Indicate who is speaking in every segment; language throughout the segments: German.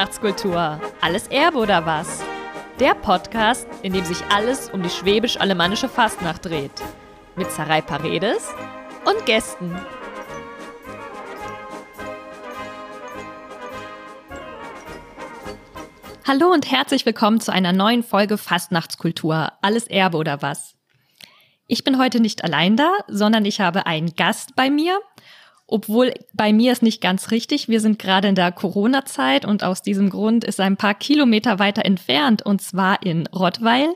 Speaker 1: Fastnachtskultur. Alles Erbe oder was? Der Podcast, in dem sich alles um die schwäbisch-alemannische Fastnacht dreht. Mit Sarai Paredes und Gästen. Hallo und herzlich willkommen zu einer neuen Folge Fastnachtskultur. Alles Erbe oder was? Ich bin heute nicht allein da, sondern ich habe einen Gast bei mir obwohl bei mir ist nicht ganz richtig. Wir sind gerade in der Corona-Zeit und aus diesem Grund ist er ein paar Kilometer weiter entfernt und zwar in Rottweil.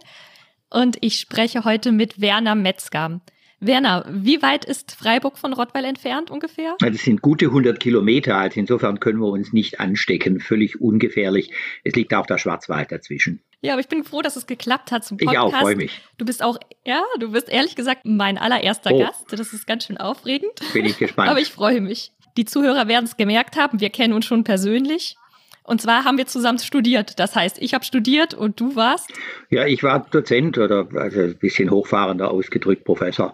Speaker 1: Und ich spreche heute mit Werner Metzger. Werner, wie weit ist Freiburg von Rottweil entfernt ungefähr?
Speaker 2: Das sind gute 100 Kilometer, also insofern können wir uns nicht anstecken, völlig ungefährlich. Es liegt auch der Schwarzwald dazwischen.
Speaker 1: Ja, aber ich bin froh, dass es geklappt hat zum
Speaker 2: Podcast. Ich auch, freue mich.
Speaker 1: Du bist auch, ja, du bist ehrlich gesagt mein allererster oh. Gast. Das ist ganz schön aufregend.
Speaker 2: Bin ich gespannt.
Speaker 1: aber ich freue mich. Die Zuhörer werden es gemerkt haben, wir kennen uns schon persönlich. Und zwar haben wir zusammen studiert. Das heißt, ich habe studiert und du warst?
Speaker 2: Ja, ich war Dozent oder also ein bisschen hochfahrender ausgedrückt Professor.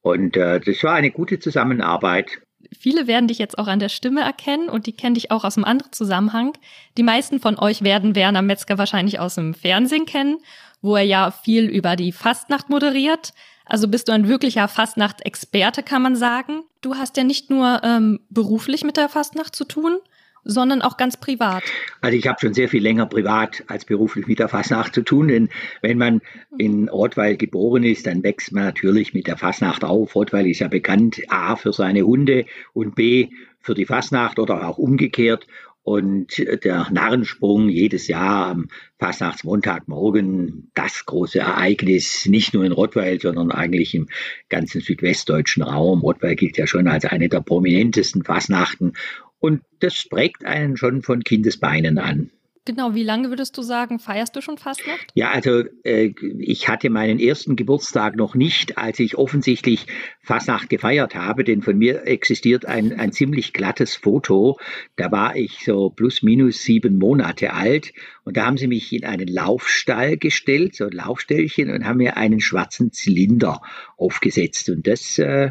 Speaker 2: Und äh, das war eine gute Zusammenarbeit.
Speaker 1: Viele werden dich jetzt auch an der Stimme erkennen und die kennen dich auch aus einem anderen Zusammenhang. Die meisten von euch werden Werner Metzger wahrscheinlich aus dem Fernsehen kennen, wo er ja viel über die Fastnacht moderiert. Also bist du ein wirklicher Fastnacht-Experte, kann man sagen. Du hast ja nicht nur ähm, beruflich mit der Fastnacht zu tun, sondern auch ganz privat.
Speaker 2: Also ich habe schon sehr viel länger privat als beruflich mit der Fasnacht zu tun, denn wenn man in Rottweil geboren ist, dann wächst man natürlich mit der Fasnacht auf. Rottweil ist ja bekannt A für seine Hunde und B für die Fasnacht oder auch umgekehrt. Und der Narrensprung jedes Jahr am Fastnachtsmontagmorgen, das große Ereignis, nicht nur in Rottweil, sondern eigentlich im ganzen südwestdeutschen Raum. Rottweil gilt ja schon als eine der prominentesten Fastnachten. Und das prägt einen schon von Kindesbeinen an.
Speaker 1: Genau, wie lange würdest du sagen, feierst du schon Fastnacht?
Speaker 2: Ja, also äh, ich hatte meinen ersten Geburtstag noch nicht, als ich offensichtlich Fastnacht gefeiert habe, denn von mir existiert ein, ein ziemlich glattes Foto. Da war ich so plus minus sieben Monate alt und da haben sie mich in einen Laufstall gestellt, so ein Laufstellchen, und haben mir einen schwarzen Zylinder aufgesetzt. Und das äh,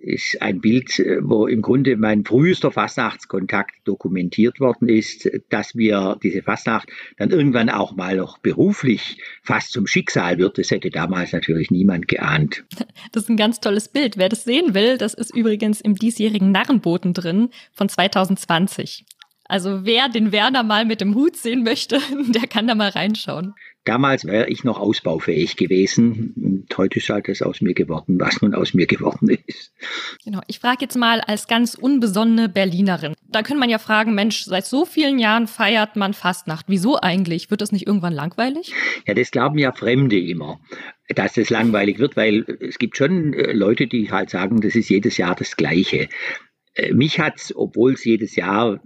Speaker 2: ist ein Bild, äh, wo im Grunde mein frühester Fastnachtskontakt dokumentiert worden ist, dass wir diese Fastnacht dann irgendwann auch mal noch beruflich fast zum Schicksal wird. Das hätte damals natürlich niemand geahnt.
Speaker 1: Das ist ein ganz tolles Bild. Wer das sehen will, das ist übrigens im diesjährigen Narrenboten drin von 2020. Also wer den Werner mal mit dem Hut sehen möchte, der kann da mal reinschauen.
Speaker 2: Damals wäre ich noch ausbaufähig gewesen. Und heute ist halt das aus mir geworden, was nun aus mir geworden ist.
Speaker 1: Genau. Ich frage jetzt mal als ganz unbesonnene Berlinerin. Da könnte man ja fragen, Mensch, seit so vielen Jahren feiert man Fastnacht. Wieso eigentlich? Wird das nicht irgendwann langweilig?
Speaker 2: Ja, das glauben ja Fremde immer dass es langweilig wird, weil es gibt schon äh, Leute, die halt sagen, das ist jedes Jahr das Gleiche. Äh, mich hat obwohl es jedes Jahr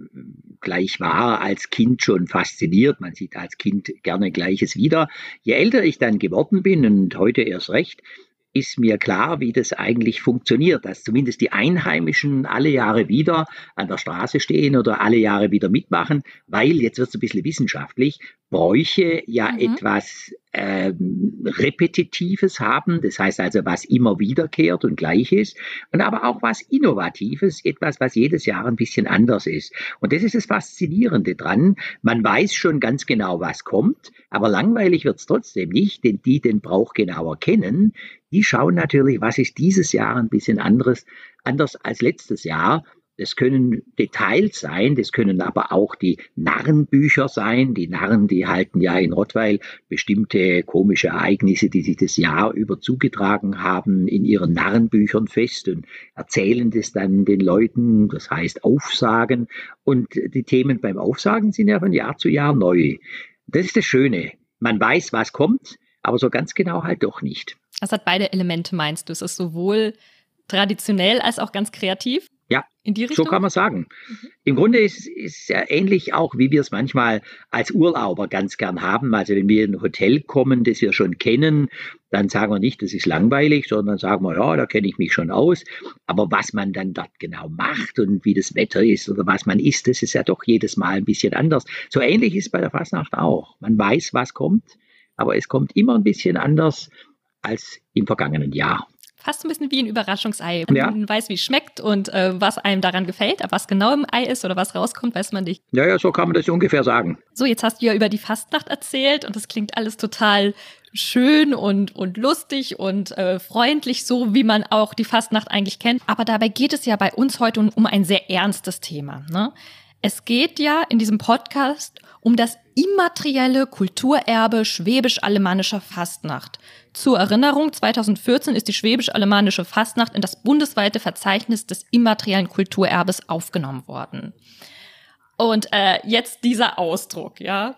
Speaker 2: gleich war, als Kind schon fasziniert. Man sieht als Kind gerne Gleiches wieder. Je älter ich dann geworden bin und heute erst recht, ist mir klar, wie das eigentlich funktioniert, dass zumindest die Einheimischen alle Jahre wieder an der Straße stehen oder alle Jahre wieder mitmachen, weil, jetzt wird es ein bisschen wissenschaftlich, Bräuche ja mhm. etwas ähm, Repetitives haben, das heißt also, was immer wiederkehrt und gleich ist, und aber auch was Innovatives, etwas, was jedes Jahr ein bisschen anders ist. Und das ist das Faszinierende dran. Man weiß schon ganz genau, was kommt, aber langweilig wird es trotzdem nicht, denn die den Brauch genauer kennen, die schauen natürlich, was ist dieses Jahr ein bisschen anderes, anders als letztes Jahr. Das können Details sein, das können aber auch die Narrenbücher sein. Die Narren, die halten ja in Rottweil bestimmte komische Ereignisse, die sich das Jahr über zugetragen haben, in ihren Narrenbüchern fest und erzählen das dann den Leuten, das heißt Aufsagen. Und die Themen beim Aufsagen sind ja von Jahr zu Jahr neu. Das ist das Schöne. Man weiß, was kommt, aber so ganz genau halt doch nicht.
Speaker 1: Das hat beide Elemente, meinst du? Es ist sowohl traditionell als auch ganz kreativ?
Speaker 2: Ja, so kann man sagen. Mhm. Im Grunde ist es ja ähnlich auch, wie wir es manchmal als Urlauber ganz gern haben. Also wenn wir in ein Hotel kommen, das wir schon kennen, dann sagen wir nicht, das ist langweilig, sondern sagen wir, ja, da kenne ich mich schon aus. Aber was man dann dort genau macht und wie das Wetter ist oder was man isst, das ist ja doch jedes Mal ein bisschen anders. So ähnlich ist es bei der Fasnacht auch. Man weiß, was kommt, aber es kommt immer ein bisschen anders als im vergangenen Jahr.
Speaker 1: Fast ein bisschen wie ein Überraschungsei. Man ja. weiß, wie es schmeckt und äh, was einem daran gefällt, aber was genau im Ei ist oder was rauskommt, weiß man nicht.
Speaker 2: Ja, ja, so kann man das ungefähr sagen.
Speaker 1: So, jetzt hast du ja über die Fastnacht erzählt und das klingt alles total schön und, und lustig und äh, freundlich, so wie man auch die Fastnacht eigentlich kennt. Aber dabei geht es ja bei uns heute um, um ein sehr ernstes Thema. Ne? Es geht ja in diesem Podcast um das immaterielle Kulturerbe schwäbisch-alemannischer Fastnacht. Zur Erinnerung, 2014 ist die schwäbisch-alemannische Fastnacht in das bundesweite Verzeichnis des immateriellen Kulturerbes aufgenommen worden. Und äh, jetzt dieser Ausdruck, ja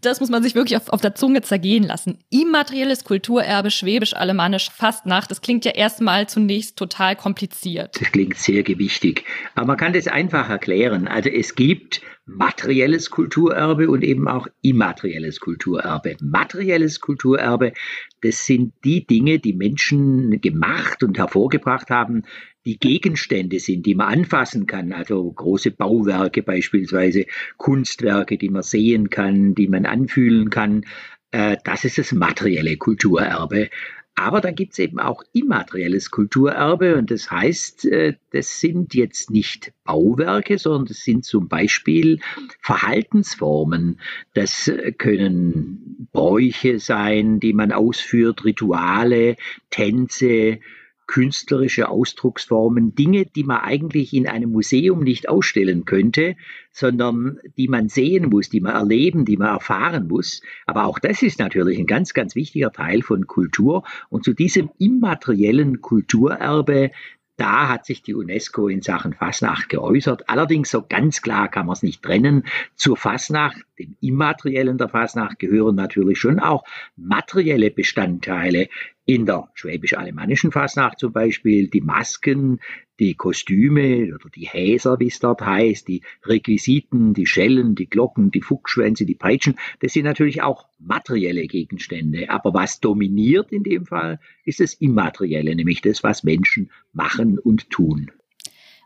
Speaker 1: das muss man sich wirklich auf, auf der Zunge zergehen lassen. Immaterielles Kulturerbe, Schwäbisch-Alemannisch, Fastnacht. Das klingt ja erstmal zunächst total kompliziert.
Speaker 2: Das klingt sehr gewichtig. Aber man kann das einfach erklären. Also es gibt materielles Kulturerbe und eben auch immaterielles Kulturerbe. Materielles Kulturerbe, das sind die Dinge, die Menschen gemacht und hervorgebracht haben, die Gegenstände sind, die man anfassen kann, also große Bauwerke beispielsweise, Kunstwerke, die man sehen kann, die man anfühlen kann. Äh, das ist das materielle Kulturerbe. Aber dann gibt es eben auch immaterielles Kulturerbe und das heißt, äh, das sind jetzt nicht Bauwerke, sondern das sind zum Beispiel Verhaltensformen. Das können Bräuche sein, die man ausführt, Rituale, Tänze, künstlerische Ausdrucksformen, Dinge, die man eigentlich in einem Museum nicht ausstellen könnte, sondern die man sehen muss, die man erleben, die man erfahren muss. Aber auch das ist natürlich ein ganz, ganz wichtiger Teil von Kultur. Und zu diesem immateriellen Kulturerbe da hat sich die UNESCO in Sachen Fasnacht geäußert. Allerdings so ganz klar kann man es nicht trennen. Zur Fasnacht, dem Immateriellen der Fasnacht, gehören natürlich schon auch materielle Bestandteile, in der schwäbisch-alemannischen Fasnacht zum Beispiel die Masken, die Kostüme oder die Häser, wie es dort heißt, die Requisiten, die Schellen, die Glocken, die Fuchsschwänze, die Peitschen, das sind natürlich auch materielle Gegenstände. Aber was dominiert in dem Fall, ist das Immaterielle, nämlich das, was Menschen machen und tun.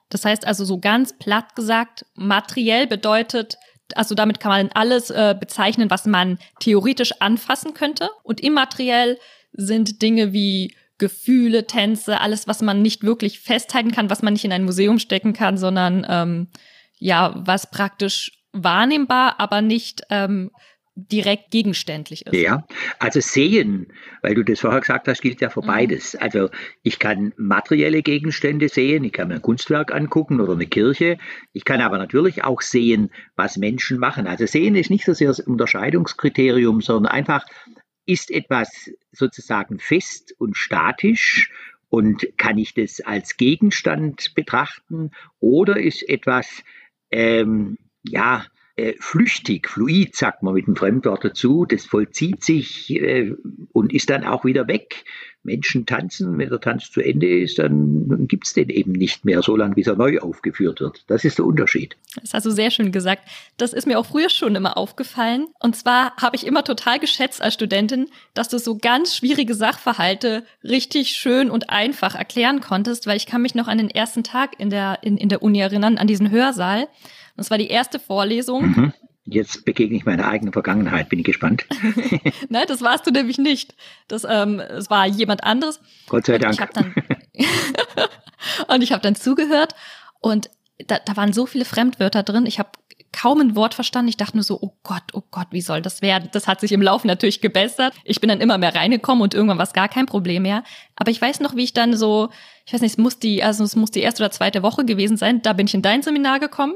Speaker 1: Das heißt also so ganz platt gesagt, materiell bedeutet, also damit kann man alles äh, bezeichnen, was man theoretisch anfassen könnte. Und immateriell sind Dinge wie Gefühle, Tänze, alles, was man nicht wirklich festhalten kann, was man nicht in ein Museum stecken kann, sondern ähm, ja, was praktisch wahrnehmbar, aber nicht ähm, direkt gegenständlich ist.
Speaker 2: Ja, also sehen, weil du das vorher gesagt hast, gilt ja für mhm. beides. Also ich kann materielle Gegenstände sehen, ich kann mir ein Kunstwerk angucken oder eine Kirche, ich kann aber natürlich auch sehen, was Menschen machen. Also sehen ist nicht so sehr das Unterscheidungskriterium, sondern einfach ist etwas sozusagen fest und statisch und kann ich das als Gegenstand betrachten oder ist etwas, ähm, ja, äh, flüchtig, fluid, sagt man mit dem Fremdwort dazu, das vollzieht sich äh, und ist dann auch wieder weg. Menschen tanzen, wenn der Tanz zu Ende ist, dann gibt es den eben nicht mehr, so lange bis er neu aufgeführt wird. Das ist der Unterschied.
Speaker 1: Das hast du sehr schön gesagt. Das ist mir auch früher schon immer aufgefallen. Und zwar habe ich immer total geschätzt als Studentin, dass du so ganz schwierige Sachverhalte richtig schön und einfach erklären konntest, weil ich kann mich noch an den ersten Tag in der, in, in der Uni erinnern, an diesen Hörsaal. Das war die erste Vorlesung. Mhm.
Speaker 2: Jetzt begegne ich meiner eigenen Vergangenheit, bin ich gespannt.
Speaker 1: Nein, das warst du nämlich nicht. Das, ähm, es war jemand anderes.
Speaker 2: Gott sei Dank.
Speaker 1: Dann und ich habe dann zugehört und da, da waren so viele Fremdwörter drin. Ich habe kaum ein Wort verstanden. Ich dachte nur so, oh Gott, oh Gott, wie soll das werden? Das hat sich im Laufe natürlich gebessert. Ich bin dann immer mehr reingekommen und irgendwann war es gar kein Problem mehr. Aber ich weiß noch, wie ich dann so, ich weiß nicht, es muss die, also es muss die erste oder zweite Woche gewesen sein. Da bin ich in dein Seminar gekommen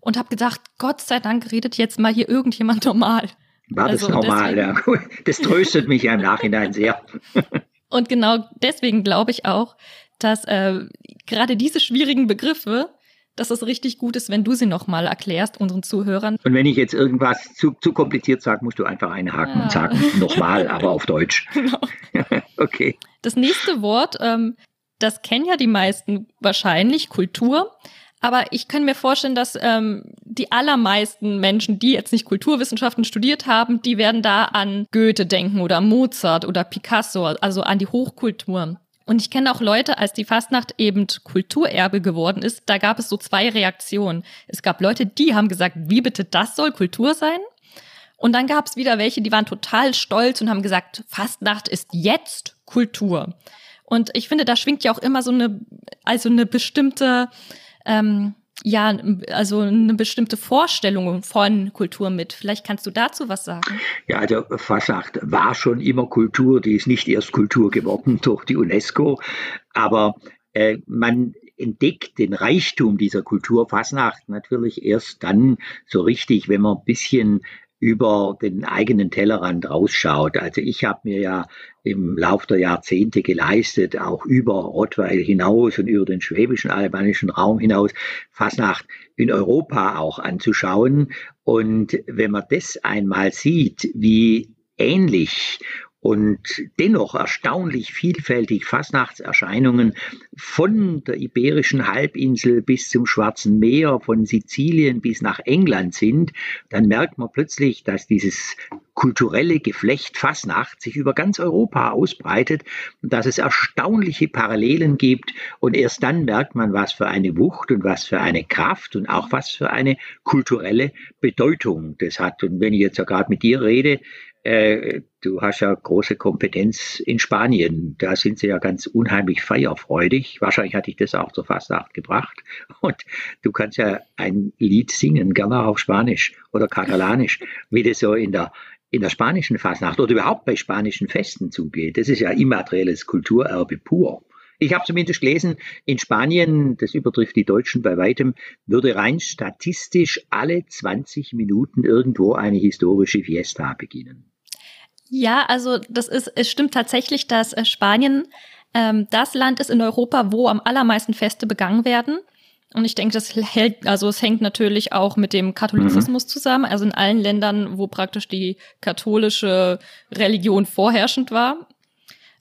Speaker 1: und habe gedacht, Gott sei Dank redet jetzt mal hier irgendjemand normal.
Speaker 2: War das also normal, deswegen, ja. Das tröstet mich ja im Nachhinein sehr.
Speaker 1: und genau deswegen glaube ich auch, dass äh, gerade diese schwierigen Begriffe, dass es richtig gut ist, wenn du sie nochmal erklärst, unseren Zuhörern.
Speaker 2: Und wenn ich jetzt irgendwas zu, zu kompliziert sage, musst du einfach einhaken ja. und sagen, nochmal, aber auf Deutsch. Genau. okay.
Speaker 1: Das nächste Wort, ähm, das kennen ja die meisten wahrscheinlich, Kultur. Aber ich kann mir vorstellen, dass ähm, die allermeisten Menschen, die jetzt nicht Kulturwissenschaften studiert haben, die werden da an Goethe denken oder Mozart oder Picasso, also an die Hochkultur. Und ich kenne auch Leute, als die Fastnacht eben Kulturerbe geworden ist, da gab es so zwei Reaktionen. Es gab Leute, die haben gesagt, wie bitte das soll Kultur sein? Und dann gab es wieder welche, die waren total stolz und haben gesagt, Fastnacht ist jetzt Kultur. Und ich finde, da schwingt ja auch immer so eine, also eine bestimmte, ähm, ja, also eine bestimmte Vorstellung von Kultur mit. Vielleicht kannst du dazu was sagen.
Speaker 2: Ja, also Fasnacht war schon immer Kultur, die ist nicht erst Kultur geworden durch die UNESCO, aber äh, man entdeckt den Reichtum dieser Kultur Fasnacht natürlich erst dann so richtig, wenn man ein bisschen über den eigenen Tellerrand rausschaut. Also ich habe mir ja im Lauf der Jahrzehnte geleistet, auch über Rottweil hinaus und über den schwäbischen albanischen Raum hinaus, Fasnacht in Europa auch anzuschauen. Und wenn man das einmal sieht, wie ähnlich und dennoch erstaunlich vielfältig Fastnachtserscheinungen von der Iberischen Halbinsel bis zum Schwarzen Meer, von Sizilien bis nach England sind, dann merkt man plötzlich, dass dieses kulturelle Geflecht Fasnacht sich über ganz Europa ausbreitet und dass es erstaunliche Parallelen gibt. Und erst dann merkt man, was für eine Wucht und was für eine Kraft und auch was für eine kulturelle Bedeutung das hat. Und wenn ich jetzt ja gerade mit dir rede, äh, du hast ja große Kompetenz in Spanien. Da sind sie ja ganz unheimlich feierfreudig. Wahrscheinlich hatte ich das auch zur Fastnacht gebracht. Und du kannst ja ein Lied singen, gerne auf Spanisch oder Katalanisch, wie das so in der in der spanischen Fastnacht oder überhaupt bei spanischen Festen zugeht. Das ist ja immaterielles Kulturerbe pur. Ich habe zumindest gelesen, in Spanien, das übertrifft die Deutschen bei weitem, würde rein statistisch alle 20 Minuten irgendwo eine historische Fiesta beginnen.
Speaker 1: Ja, also das ist, es stimmt tatsächlich, dass äh, Spanien ähm, das Land ist in Europa, wo am allermeisten Feste begangen werden. Und ich denke, das hält, also es hängt natürlich auch mit dem Katholizismus mhm. zusammen. Also in allen Ländern, wo praktisch die katholische Religion vorherrschend war,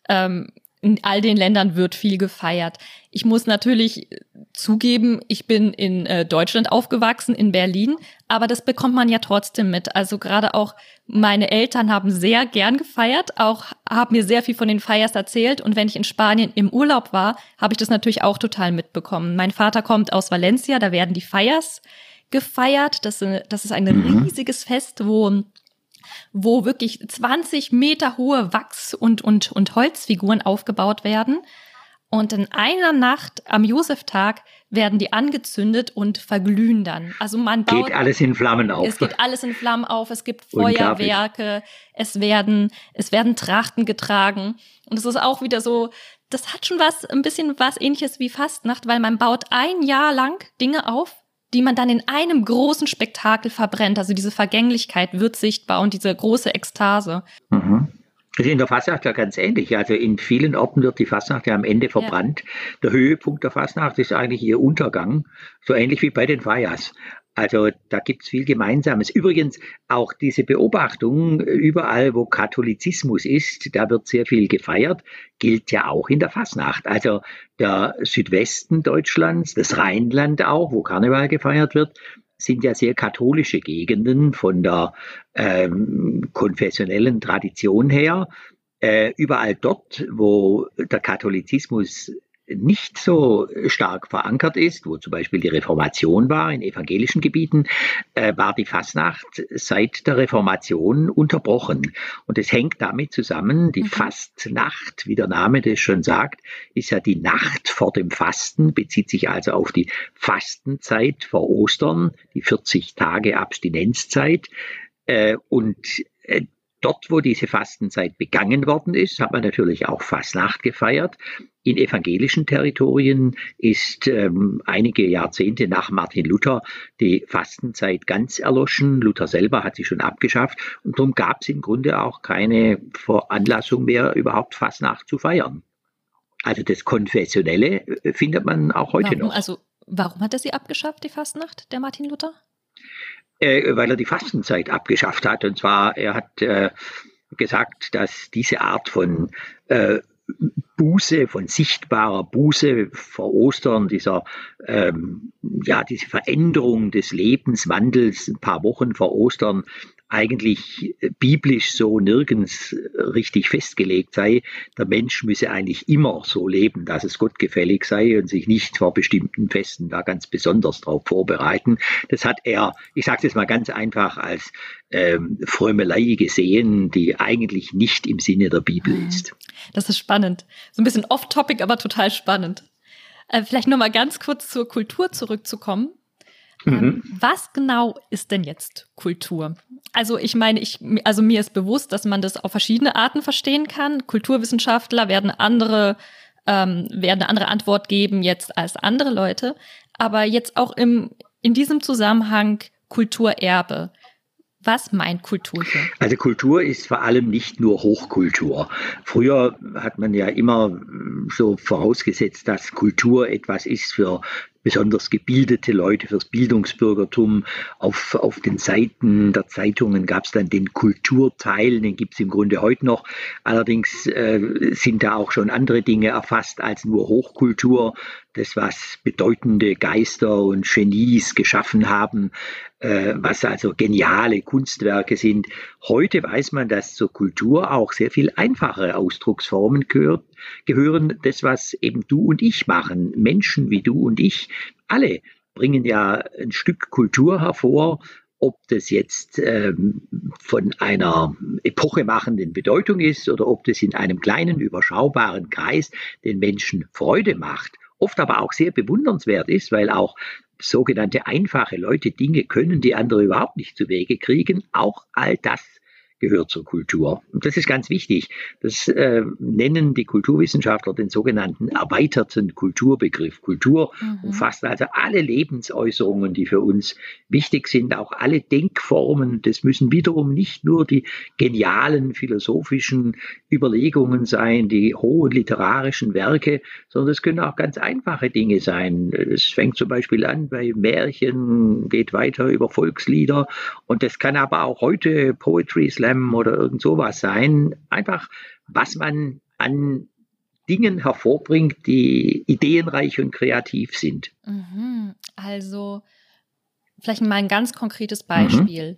Speaker 1: ähm, in all den Ländern wird viel gefeiert. Ich muss natürlich zugeben, ich bin in äh, Deutschland aufgewachsen, in Berlin, aber das bekommt man ja trotzdem mit. Also gerade auch meine Eltern haben sehr gern gefeiert, auch haben mir sehr viel von den Feiers erzählt und wenn ich in Spanien im Urlaub war, habe ich das natürlich auch total mitbekommen. Mein Vater kommt aus Valencia, da werden die Feiers gefeiert. Das, das ist ein mhm. riesiges Fest, wo wo wirklich 20 Meter hohe Wachs- und, und, und Holzfiguren aufgebaut werden. Und in einer Nacht am Joseftag werden die angezündet und verglühen dann. Also man
Speaker 2: baut. Geht alles in Flammen auf.
Speaker 1: Es geht alles in Flammen auf. Es gibt Feuerwerke. Es werden, es werden Trachten getragen. Und es ist auch wieder so, das hat schon was, ein bisschen was ähnliches wie Fastnacht, weil man baut ein Jahr lang Dinge auf, die man dann in einem großen Spektakel verbrennt. Also diese Vergänglichkeit wird sichtbar und diese große Ekstase.
Speaker 2: Mhm. Das ist in der Fasnacht ja ganz ähnlich. Also in vielen Orten wird die Fasnacht ja am Ende verbrannt. Ja. Der Höhepunkt der Fasnacht ist eigentlich ihr Untergang, so ähnlich wie bei den Fayas. Also da gibt's viel Gemeinsames. Übrigens auch diese Beobachtung, überall wo Katholizismus ist, da wird sehr viel gefeiert, gilt ja auch in der Fasnacht. Also der Südwesten Deutschlands, das Rheinland auch, wo Karneval gefeiert wird, sind ja sehr katholische Gegenden von der ähm, konfessionellen Tradition her. Äh, überall dort, wo der Katholizismus nicht so stark verankert ist, wo zum Beispiel die Reformation war in evangelischen Gebieten, äh, war die Fastnacht seit der Reformation unterbrochen. Und es hängt damit zusammen, die mhm. Fastnacht, wie der Name das schon sagt, ist ja die Nacht vor dem Fasten, bezieht sich also auf die Fastenzeit vor Ostern, die 40 Tage Abstinenzzeit. Äh, und äh, Dort, wo diese Fastenzeit begangen worden ist, hat man natürlich auch Fastnacht gefeiert. In evangelischen Territorien ist ähm, einige Jahrzehnte nach Martin Luther die Fastenzeit ganz erloschen. Luther selber hat sie schon abgeschafft und darum gab es im Grunde auch keine Veranlassung mehr, überhaupt Fastnacht zu feiern. Also das Konfessionelle äh, findet man auch heute
Speaker 1: warum,
Speaker 2: noch.
Speaker 1: Also warum hat er sie abgeschafft, die Fastnacht, der Martin Luther?
Speaker 2: Äh, weil er die Fastenzeit abgeschafft hat. Und zwar, er hat äh, gesagt, dass diese Art von äh, Buße, von sichtbarer Buße vor Ostern, dieser, ähm, ja, diese Veränderung des Lebenswandels ein paar Wochen vor Ostern eigentlich biblisch so nirgends richtig festgelegt sei. Der Mensch müsse eigentlich immer so leben, dass es Gott gefällig sei und sich nicht vor bestimmten Festen da ganz besonders darauf vorbereiten. Das hat er, ich sage es jetzt mal ganz einfach, als ähm, Frömelei gesehen, die eigentlich nicht im Sinne der Bibel mhm. ist.
Speaker 1: Das ist spannend. So ein bisschen off-topic, aber total spannend. Äh, vielleicht noch mal ganz kurz zur Kultur zurückzukommen. Ähm, mhm. Was genau ist denn jetzt Kultur? Also ich meine, ich, also mir ist bewusst, dass man das auf verschiedene Arten verstehen kann. Kulturwissenschaftler werden andere, ähm, werden eine andere Antwort geben jetzt als andere Leute. Aber jetzt auch im, in diesem Zusammenhang Kulturerbe. Was meint Kultur hier?
Speaker 2: Also Kultur ist vor allem nicht nur Hochkultur. Früher hat man ja immer so vorausgesetzt, dass Kultur etwas ist für besonders gebildete Leute fürs Bildungsbürgertum. Auf, auf den Seiten der Zeitungen gab es dann den Kulturteil, den gibt es im Grunde heute noch. Allerdings äh, sind da auch schon andere Dinge erfasst als nur Hochkultur. Das, was bedeutende Geister und Genies geschaffen haben, äh, was also geniale Kunstwerke sind. Heute weiß man, dass zur Kultur auch sehr viel einfachere Ausdrucksformen gehört, gehören. Das, was eben du und ich machen, Menschen wie du und ich, alle bringen ja ein Stück Kultur hervor, ob das jetzt ähm, von einer epochemachenden Bedeutung ist oder ob das in einem kleinen, überschaubaren Kreis den Menschen Freude macht. Oft aber auch sehr bewundernswert ist, weil auch sogenannte einfache Leute Dinge können, die andere überhaupt nicht zu Wege kriegen. Auch all das gehört zur Kultur. Und das ist ganz wichtig. Das äh, nennen die Kulturwissenschaftler den sogenannten erweiterten Kulturbegriff. Kultur mhm. umfasst also alle Lebensäußerungen, die für uns wichtig sind, auch alle Denkformen. Das müssen wiederum nicht nur die genialen philosophischen Überlegungen sein, die hohen literarischen Werke, sondern es können auch ganz einfache Dinge sein. Es fängt zum Beispiel an bei Märchen, geht weiter über Volkslieder und das kann aber auch heute Poetry Slam Slam oder irgend sowas sein. Einfach, was man an Dingen hervorbringt, die ideenreich und kreativ sind.
Speaker 1: Mhm. Also vielleicht mal ein ganz konkretes Beispiel. Mhm.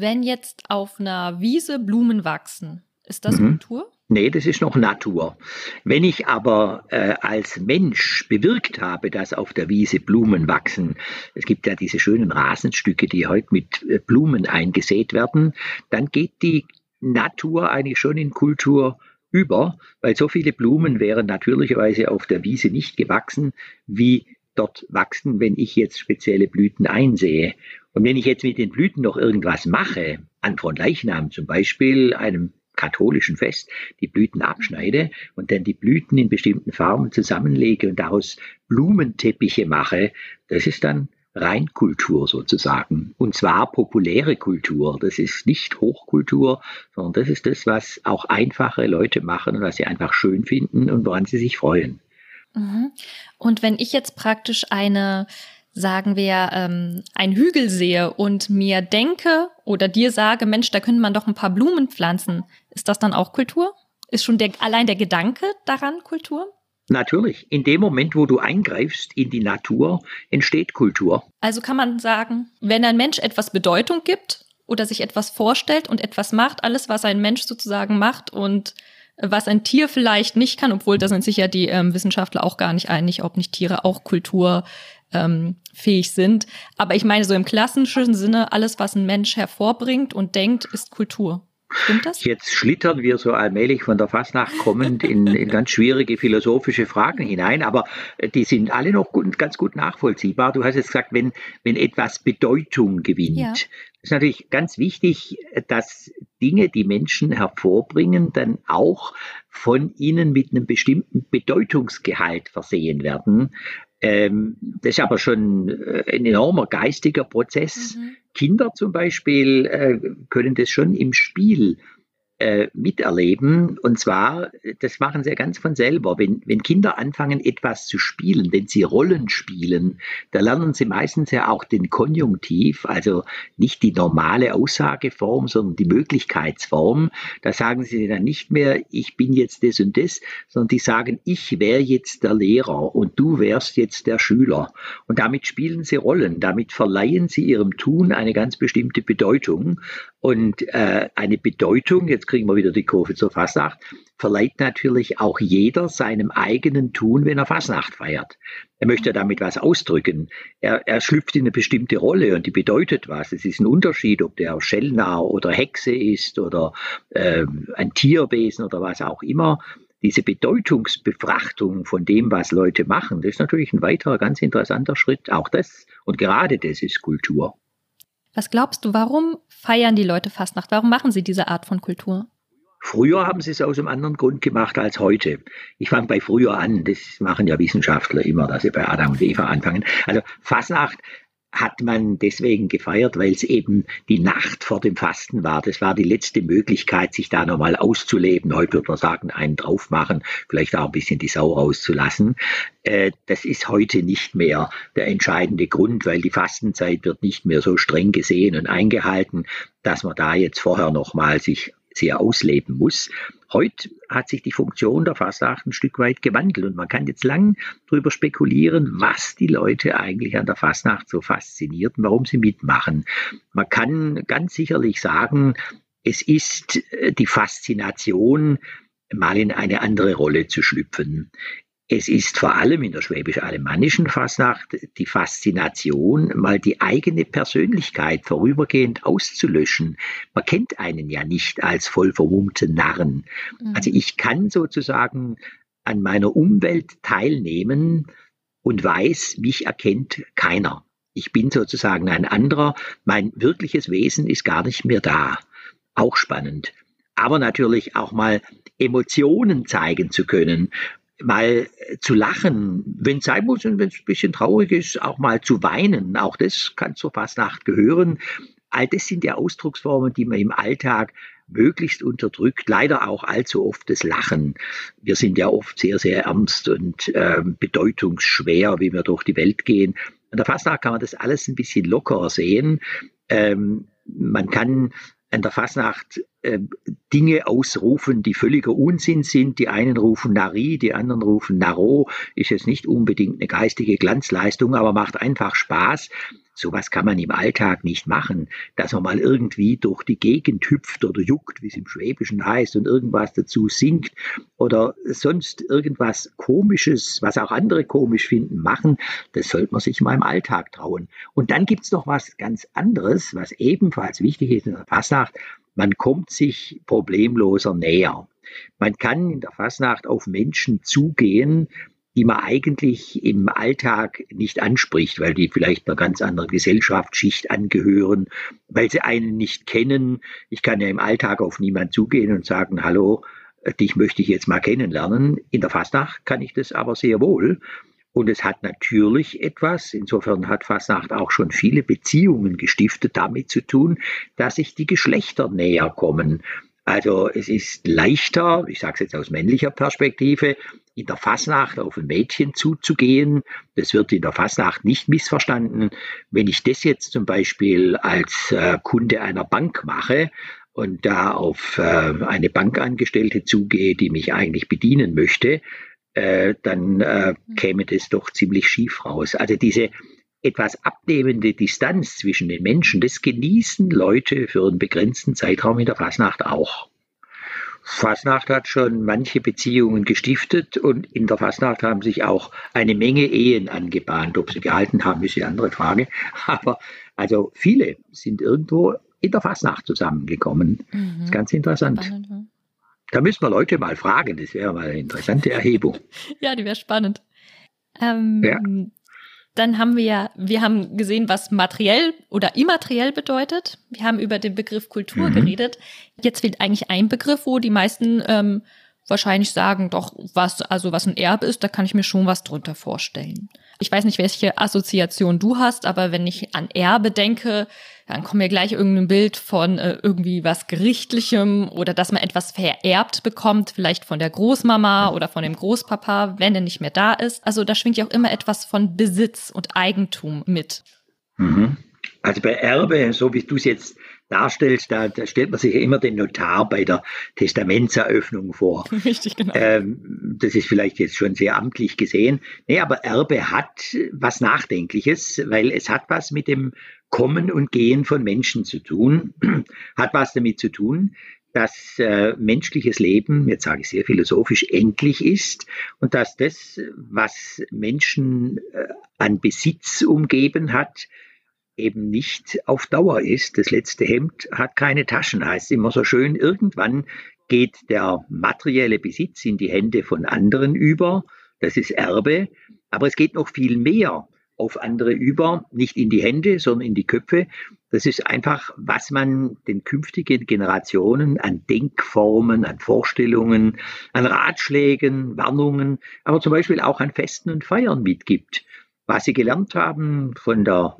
Speaker 1: Wenn jetzt auf einer Wiese Blumen wachsen, ist das mhm. Kultur?
Speaker 2: Nee, das ist noch Natur. Wenn ich aber äh, als Mensch bewirkt habe, dass auf der Wiese Blumen wachsen, es gibt ja diese schönen Rasenstücke, die heute mit äh, Blumen eingesät werden, dann geht die Natur eigentlich schon in Kultur über, weil so viele Blumen wären natürlicherweise auf der Wiese nicht gewachsen, wie dort wachsen, wenn ich jetzt spezielle Blüten einsehe. Und wenn ich jetzt mit den Blüten noch irgendwas mache, an von Leichnam zum Beispiel, einem katholischen Fest die Blüten abschneide und dann die Blüten in bestimmten Farben zusammenlege und daraus Blumenteppiche mache, das ist dann Reinkultur sozusagen. Und zwar populäre Kultur. Das ist nicht Hochkultur, sondern das ist das, was auch einfache Leute machen und was sie einfach schön finden und woran sie sich freuen.
Speaker 1: Mhm. Und wenn ich jetzt praktisch eine sagen wir, ähm, einen Hügel sehe und mir denke oder dir sage, Mensch, da könnte man doch ein paar Blumen pflanzen, ist das dann auch Kultur? Ist schon der, allein der Gedanke daran Kultur?
Speaker 2: Natürlich. In dem Moment, wo du eingreifst in die Natur, entsteht Kultur.
Speaker 1: Also kann man sagen, wenn ein Mensch etwas Bedeutung gibt oder sich etwas vorstellt und etwas macht, alles, was ein Mensch sozusagen macht und was ein Tier vielleicht nicht kann, obwohl da sind sich ja die ähm, Wissenschaftler auch gar nicht einig, ob nicht Tiere auch Kultur ähm, fähig sind. Aber ich meine, so im klassischen Sinne, alles, was ein Mensch hervorbringt und denkt, ist Kultur. Stimmt das?
Speaker 2: Jetzt schlittern wir so allmählich von der Fastnacht kommend in, in ganz schwierige philosophische Fragen hinein, aber äh, die sind alle noch gut, ganz gut nachvollziehbar. Du hast jetzt gesagt, wenn, wenn etwas Bedeutung gewinnt. Ja. ist natürlich ganz wichtig, dass Dinge, die Menschen hervorbringen, dann auch von ihnen mit einem bestimmten Bedeutungsgehalt versehen werden. Ähm, das ist aber schon äh, ein enormer geistiger Prozess. Mhm. Kinder zum Beispiel äh, können das schon im Spiel äh, miterleben. Und zwar, das machen sie ja ganz von selber. Wenn, wenn Kinder anfangen, etwas zu spielen, wenn sie Rollen spielen, da lernen sie meistens ja auch den Konjunktiv, also nicht die normale Aussageform, sondern die Möglichkeitsform. Da sagen sie dann nicht mehr, ich bin jetzt das und das, sondern die sagen, ich wäre jetzt der Lehrer und du wärst jetzt der Schüler. Und damit spielen sie Rollen, damit verleihen sie ihrem Tun eine ganz bestimmte Bedeutung. Und äh, eine Bedeutung, jetzt kriegen wir wieder die Kurve zur Fasnacht, verleiht natürlich auch jeder seinem eigenen Tun, wenn er Fasnacht feiert. Er möchte damit was ausdrücken. Er, er schlüpft in eine bestimmte Rolle und die bedeutet was. Es ist ein Unterschied, ob der Schellnarr oder Hexe ist oder äh, ein Tierwesen oder was auch immer. Diese Bedeutungsbefrachtung von dem, was Leute machen, das ist natürlich ein weiterer ganz interessanter Schritt. Auch das und gerade das ist Kultur.
Speaker 1: Was glaubst du, warum feiern die Leute Fastnacht? Warum machen sie diese Art von Kultur?
Speaker 2: Früher haben sie es aus einem anderen Grund gemacht als heute. Ich fange bei früher an, das machen ja Wissenschaftler immer, dass sie bei Adam und Eva anfangen. Also Fasnacht hat man deswegen gefeiert, weil es eben die Nacht vor dem Fasten war. Das war die letzte Möglichkeit, sich da nochmal auszuleben. Heute würde man sagen, einen drauf machen, vielleicht auch ein bisschen die Sau rauszulassen. Äh, das ist heute nicht mehr der entscheidende Grund, weil die Fastenzeit wird nicht mehr so streng gesehen und eingehalten, dass man da jetzt vorher nochmal sich sehr ausleben muss. Heute hat sich die Funktion der Fasnacht ein Stück weit gewandelt und man kann jetzt lang darüber spekulieren, was die Leute eigentlich an der Fasnacht so fasziniert und warum sie mitmachen. Man kann ganz sicherlich sagen, es ist äh, die Faszination, mal in eine andere Rolle zu schlüpfen. Es ist vor allem in der schwäbisch-alemannischen Fasnacht die Faszination, mal die eigene Persönlichkeit vorübergehend auszulöschen. Man kennt einen ja nicht als voll vermummten Narren. Mhm. Also ich kann sozusagen an meiner Umwelt teilnehmen und weiß, mich erkennt keiner. Ich bin sozusagen ein anderer. Mein wirkliches Wesen ist gar nicht mehr da. Auch spannend. Aber natürlich auch mal Emotionen zeigen zu können mal zu lachen, wenn es sein muss und wenn es ein bisschen traurig ist, auch mal zu weinen. Auch das kann zur Fastnacht gehören. All das sind ja Ausdrucksformen, die man im Alltag möglichst unterdrückt. Leider auch allzu oft das Lachen. Wir sind ja oft sehr, sehr ernst und äh, bedeutungsschwer, wie wir durch die Welt gehen. An der Fastnacht kann man das alles ein bisschen lockerer sehen. Ähm, man kann an der Fasnacht äh, Dinge ausrufen, die völliger Unsinn sind. Die einen rufen Nari, die anderen rufen Naro. Ist jetzt nicht unbedingt eine geistige Glanzleistung, aber macht einfach Spaß. Sowas kann man im Alltag nicht machen, dass man mal irgendwie durch die Gegend hüpft oder juckt, wie es im Schwäbischen heißt, und irgendwas dazu singt oder sonst irgendwas Komisches, was auch andere komisch finden, machen. Das sollte man sich mal im Alltag trauen. Und dann gibt's noch was ganz anderes, was ebenfalls wichtig ist in der Fasnacht. Man kommt sich problemloser näher. Man kann in der Fasnacht auf Menschen zugehen, die man eigentlich im Alltag nicht anspricht, weil die vielleicht einer ganz anderen Gesellschaftsschicht angehören, weil sie einen nicht kennen. Ich kann ja im Alltag auf niemanden zugehen und sagen, hallo, dich möchte ich jetzt mal kennenlernen. In der Fastnacht kann ich das aber sehr wohl. Und es hat natürlich etwas, insofern hat Fasnacht auch schon viele Beziehungen gestiftet, damit zu tun, dass sich die Geschlechter näher kommen. Also es ist leichter, ich sage es jetzt aus männlicher Perspektive, in der Fasnacht auf ein Mädchen zuzugehen. Das wird in der Fasnacht nicht missverstanden. Wenn ich das jetzt zum Beispiel als äh, Kunde einer Bank mache und da auf äh, eine Bankangestellte zugehe, die mich eigentlich bedienen möchte, äh, dann äh, mhm. käme das doch ziemlich schief raus. Also diese etwas abnehmende Distanz zwischen den Menschen, das genießen Leute für einen begrenzten Zeitraum in der Fasnacht auch. Fasnacht hat schon manche Beziehungen gestiftet und in der Fasnacht haben sich auch eine Menge Ehen angebahnt. Ob sie gehalten haben, ist eine andere Frage. Aber also viele sind irgendwo in der Fasnacht zusammengekommen. Mhm. Das ist ganz interessant. Spannend, ja. Da müssen wir Leute mal fragen. Das wäre mal eine interessante Erhebung.
Speaker 1: ja, die wäre spannend. Ähm, ja. Dann haben wir ja, wir haben gesehen, was materiell oder immateriell bedeutet. Wir haben über den Begriff Kultur mhm. geredet. Jetzt fehlt eigentlich ein Begriff, wo die meisten ähm, wahrscheinlich sagen, doch, was, also was ein Erbe ist, da kann ich mir schon was drunter vorstellen. Ich weiß nicht, welche Assoziation du hast, aber wenn ich an Erbe denke, dann kommt mir gleich irgendein Bild von äh, irgendwie was Gerichtlichem oder dass man etwas vererbt bekommt, vielleicht von der Großmama oder von dem Großpapa, wenn er nicht mehr da ist. Also da schwingt ja auch immer etwas von Besitz und Eigentum mit.
Speaker 2: Mhm. Also bei Erbe, so wie du es jetzt darstellt, da, da, stellt man sich ja immer den Notar bei der Testamentseröffnung vor.
Speaker 1: Richtig, genau.
Speaker 2: Ähm, das ist vielleicht jetzt schon sehr amtlich gesehen. Nee, aber Erbe hat was Nachdenkliches, weil es hat was mit dem Kommen und Gehen von Menschen zu tun, hat was damit zu tun, dass äh, menschliches Leben, jetzt sage ich sehr philosophisch, endlich ist und dass das, was Menschen äh, an Besitz umgeben hat, eben nicht auf Dauer ist. Das letzte Hemd hat keine Taschen, heißt immer so schön. Irgendwann geht der materielle Besitz in die Hände von anderen über. Das ist Erbe. Aber es geht noch viel mehr auf andere über, nicht in die Hände, sondern in die Köpfe. Das ist einfach, was man den künftigen Generationen an Denkformen, an Vorstellungen, an Ratschlägen, Warnungen, aber zum Beispiel auch an Festen und Feiern mitgibt. Was sie gelernt haben von der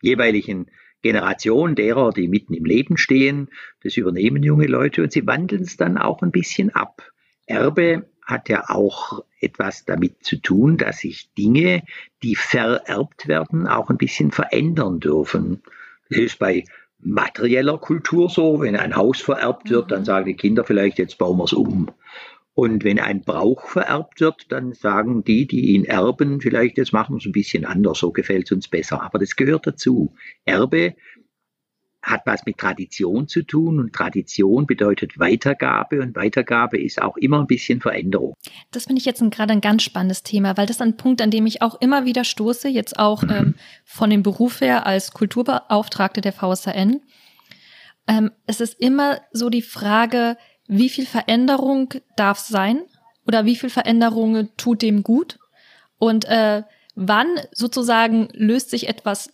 Speaker 2: jeweiligen Generation derer, die mitten im Leben stehen, das übernehmen junge Leute und sie wandeln es dann auch ein bisschen ab. Erbe hat ja auch etwas damit zu tun, dass sich Dinge, die vererbt werden, auch ein bisschen verändern dürfen. Das ist bei materieller Kultur so. Wenn ein Haus vererbt wird, dann mhm. sagen die Kinder vielleicht, jetzt bauen wir es um. Und wenn ein Brauch vererbt wird, dann sagen die, die ihn erben, vielleicht, jetzt machen wir es ein bisschen anders, so gefällt es uns besser. Aber das gehört dazu. Erbe hat was mit Tradition zu tun und Tradition bedeutet Weitergabe und Weitergabe ist auch immer ein bisschen Veränderung.
Speaker 1: Das finde ich jetzt gerade ein ganz spannendes Thema, weil das ist ein Punkt, an dem ich auch immer wieder stoße, jetzt auch mhm. ähm, von dem Beruf her als Kulturbeauftragte der VSAN. Ähm, es ist immer so die Frage, wie viel Veränderung darf sein oder wie viel Veränderung tut dem gut und äh, wann sozusagen löst sich etwas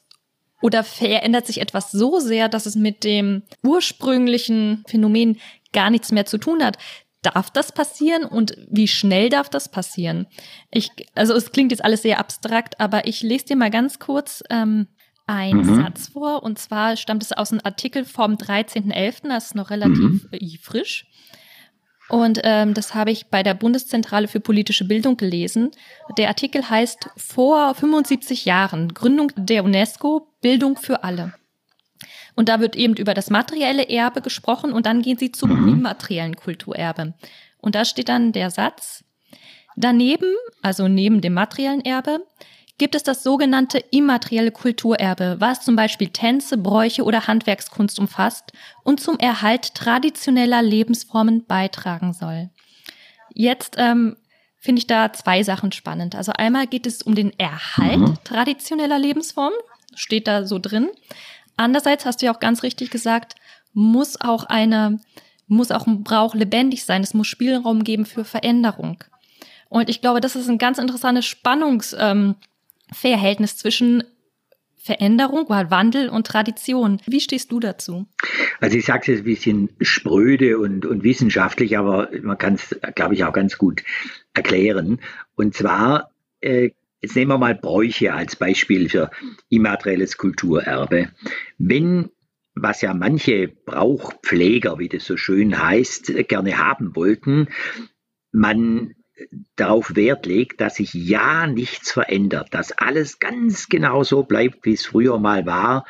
Speaker 1: oder verändert sich etwas so sehr, dass es mit dem ursprünglichen Phänomen gar nichts mehr zu tun hat. Darf das passieren und wie schnell darf das passieren? Ich, also es klingt jetzt alles sehr abstrakt, aber ich lese dir mal ganz kurz ähm, einen mhm. Satz vor. Und zwar stammt es aus einem Artikel vom 13.11., das ist noch relativ mhm. frisch. Und ähm, das habe ich bei der Bundeszentrale für politische Bildung gelesen. Der Artikel heißt Vor 75 Jahren Gründung der UNESCO Bildung für alle. Und da wird eben über das materielle Erbe gesprochen und dann gehen sie zum mhm. immateriellen Kulturerbe. Und da steht dann der Satz, daneben, also neben dem materiellen Erbe, gibt es das sogenannte immaterielle Kulturerbe, was zum Beispiel Tänze, Bräuche oder Handwerkskunst umfasst und zum Erhalt traditioneller Lebensformen beitragen soll. Jetzt ähm, finde ich da zwei Sachen spannend. Also einmal geht es um den Erhalt mhm. traditioneller Lebensformen, steht da so drin. Andererseits hast du ja auch ganz richtig gesagt, muss auch eine, muss auch ein Brauch lebendig sein. Es muss Spielraum geben für Veränderung. Und ich glaube, das ist ein ganz interessantes Spannungs, ähm, Verhältnis zwischen Veränderung, Wandel und Tradition. Wie stehst du dazu?
Speaker 2: Also ich sage es jetzt ein bisschen spröde und, und wissenschaftlich, aber man kann es, glaube ich, auch ganz gut erklären. Und zwar, äh, jetzt nehmen wir mal Bräuche als Beispiel für immaterielles Kulturerbe. Wenn was ja manche Brauchpfleger, wie das so schön heißt, gerne haben wollten, man darauf Wert legt, dass sich ja nichts verändert, dass alles ganz genau so bleibt, wie es früher mal war,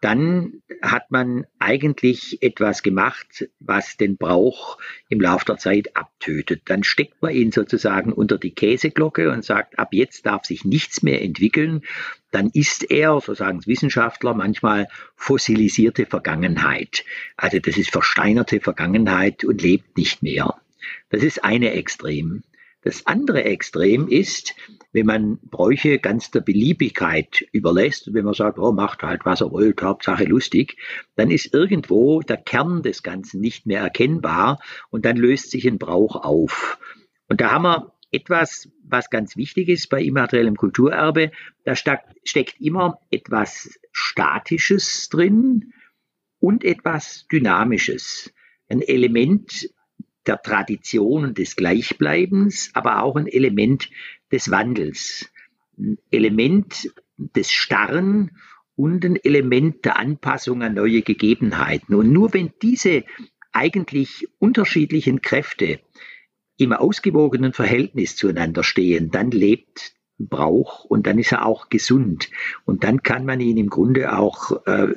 Speaker 2: dann hat man eigentlich etwas gemacht, was den Brauch im Laufe der Zeit abtötet. Dann steckt man ihn sozusagen unter die Käseglocke und sagt, ab jetzt darf sich nichts mehr entwickeln. Dann ist er, so sagen es Wissenschaftler, manchmal fossilisierte Vergangenheit. Also das ist versteinerte Vergangenheit und lebt nicht mehr. Das ist eine Extrem. Das andere Extrem ist, wenn man Bräuche ganz der Beliebigkeit überlässt, wenn man sagt, oh, macht halt, was er wollt, Hauptsache lustig, dann ist irgendwo der Kern des Ganzen nicht mehr erkennbar und dann löst sich ein Brauch auf. Und da haben wir etwas, was ganz wichtig ist bei immateriellem Kulturerbe. Da steckt immer etwas Statisches drin und etwas Dynamisches. Ein Element, der Tradition und des Gleichbleibens, aber auch ein Element des Wandels, ein Element des Starren und ein Element der Anpassung an neue Gegebenheiten. Und nur wenn diese eigentlich unterschiedlichen Kräfte im ausgewogenen Verhältnis zueinander stehen, dann lebt Brauch und dann ist er auch gesund. Und dann kann man ihn im Grunde auch äh,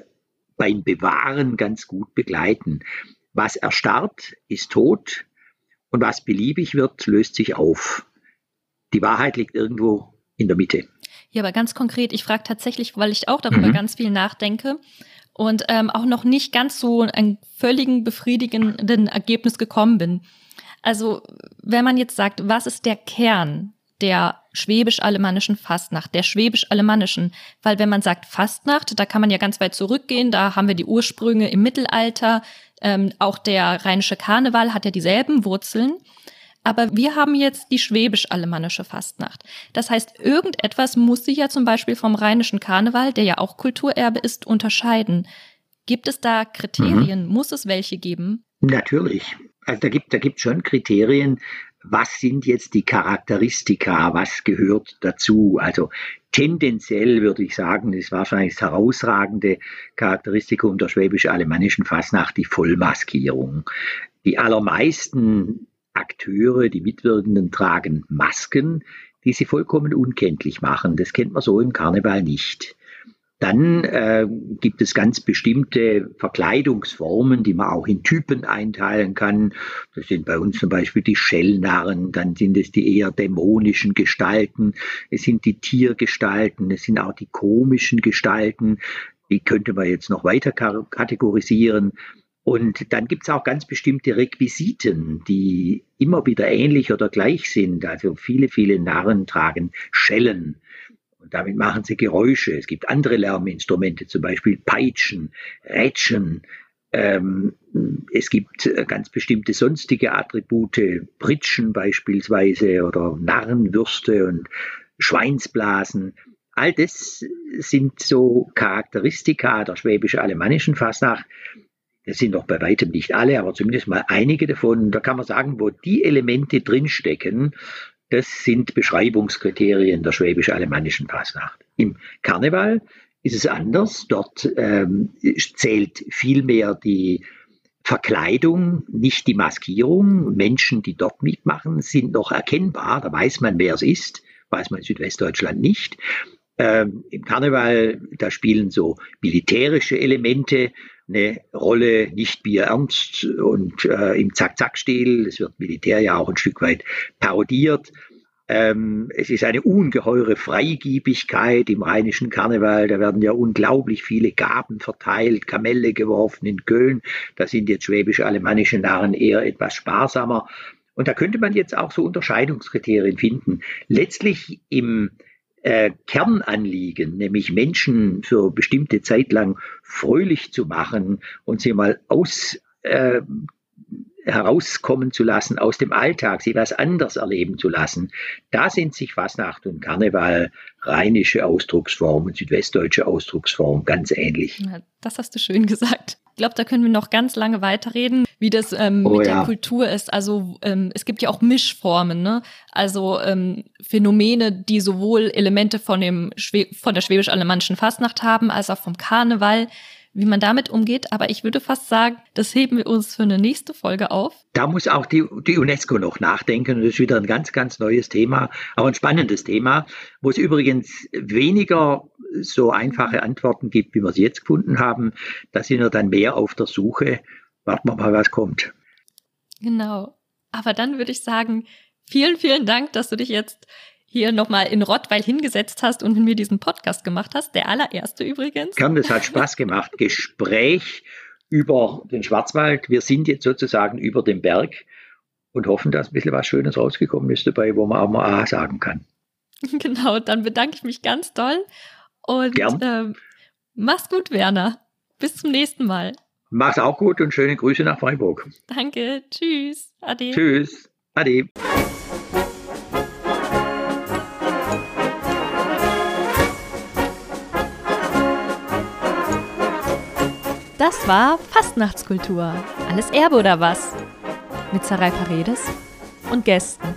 Speaker 2: beim Bewahren ganz gut begleiten. Was erstarrt, ist tot und was beliebig wird, löst sich auf. Die Wahrheit liegt irgendwo in der Mitte.
Speaker 1: Ja, aber ganz konkret, ich frage tatsächlich, weil ich auch darüber mhm. ganz viel nachdenke und ähm, auch noch nicht ganz so ein völligen befriedigenden Ergebnis gekommen bin. Also, wenn man jetzt sagt, was ist der Kern der schwäbisch-alemannischen Fastnacht, der schwäbisch-alemannischen, weil wenn man sagt Fastnacht, da kann man ja ganz weit zurückgehen, da haben wir die Ursprünge im Mittelalter, ähm, auch der rheinische Karneval hat ja dieselben Wurzeln. Aber wir haben jetzt die schwäbisch-alemannische Fastnacht. Das heißt, irgendetwas muss sich ja zum Beispiel vom rheinischen Karneval, der ja auch Kulturerbe ist, unterscheiden. Gibt es da Kriterien? Mhm. Muss es welche geben?
Speaker 2: Natürlich. Also da gibt da gibt schon Kriterien. Was sind jetzt die Charakteristika? Was gehört dazu? Also tendenziell würde ich sagen, ist wahrscheinlich das herausragende Charakteristikum der schwäbisch-alemannischen Fastnacht die Vollmaskierung. Die allermeisten Akteure, die Mitwirkenden tragen Masken, die sie vollkommen unkenntlich machen. Das kennt man so im Karneval nicht. Dann äh, gibt es ganz bestimmte Verkleidungsformen, die man auch in Typen einteilen kann. Das sind bei uns zum Beispiel die Schellnarren, dann sind es die eher dämonischen Gestalten, es sind die Tiergestalten, es sind auch die komischen Gestalten. Die könnte man jetzt noch weiter kategorisieren. Und dann gibt es auch ganz bestimmte Requisiten, die immer wieder ähnlich oder gleich sind. Also viele, viele Narren tragen Schellen. Und damit machen sie Geräusche. Es gibt andere Lärminstrumente, zum Beispiel Peitschen, Rätschen. Ähm, es gibt ganz bestimmte sonstige Attribute, Pritschen beispielsweise oder Narrenwürste und Schweinsblasen. All das sind so Charakteristika der schwäbisch-alemannischen Fasnacht, das sind noch bei weitem nicht alle, aber zumindest mal einige davon. Da kann man sagen, wo die Elemente drinstecken, das sind Beschreibungskriterien der schwäbisch-alemannischen Fasnacht. Im Karneval ist es anders. Dort ähm, zählt vielmehr die Verkleidung, nicht die Maskierung. Menschen, die dort mitmachen, sind noch erkennbar. Da weiß man, wer es ist. Weiß man in Südwestdeutschland nicht. Ähm, Im Karneval, da spielen so militärische Elemente eine Rolle, nicht Bier ernst und äh, im Zack-Zack-Stil. Es wird Militär ja auch ein Stück weit parodiert. Ähm, es ist eine ungeheure Freigiebigkeit im rheinischen Karneval. Da werden ja unglaublich viele Gaben verteilt, Kamelle geworfen in Köln. Da sind jetzt schwäbisch-alemannische Narren eher etwas sparsamer. Und da könnte man jetzt auch so Unterscheidungskriterien finden. Letztlich im äh, Kernanliegen, nämlich Menschen für bestimmte Zeit lang fröhlich zu machen und sie mal aus äh, herauskommen zu lassen aus dem Alltag, sie was anders erleben zu lassen. Da sind sich Fasnacht und Karneval rheinische Ausdrucksform südwestdeutsche Ausdrucksform ganz ähnlich. Ja,
Speaker 1: das hast du schön gesagt. Ich glaube, da können wir noch ganz lange weiterreden, wie das ähm, oh, mit ja. der Kultur ist. Also ähm, es gibt ja auch Mischformen, ne? Also ähm, Phänomene, die sowohl Elemente von dem Schwä von der schwäbisch-alemannischen Fastnacht haben, als auch vom Karneval wie man damit umgeht. Aber ich würde fast sagen, das heben wir uns für eine nächste Folge auf.
Speaker 2: Da muss auch die, die UNESCO noch nachdenken. das ist wieder ein ganz, ganz neues Thema, aber ein spannendes Thema, wo es übrigens weniger so einfache Antworten gibt, wie wir sie jetzt gefunden haben. Da sind wir dann mehr auf der Suche. Warten wir mal, was kommt.
Speaker 1: Genau. Aber dann würde ich sagen, vielen, vielen Dank, dass du dich jetzt hier nochmal in Rottweil hingesetzt hast und mit mir diesen Podcast gemacht hast. Der allererste übrigens.
Speaker 2: Kann, das hat Spaß gemacht. Gespräch über den Schwarzwald. Wir sind jetzt sozusagen über dem Berg und hoffen, dass ein bisschen was Schönes rausgekommen ist dabei, wo man auch mal A sagen kann.
Speaker 1: Genau, dann bedanke ich mich ganz doll und Gern. Äh, mach's gut, Werner. Bis zum nächsten Mal.
Speaker 2: Mach's auch gut und schöne Grüße nach Freiburg.
Speaker 1: Danke. Tschüss. Ade.
Speaker 2: Tschüss. Ade.
Speaker 1: Das war Fastnachtskultur. Alles Erbe oder was? Mit Sarai Paredes und Gästen.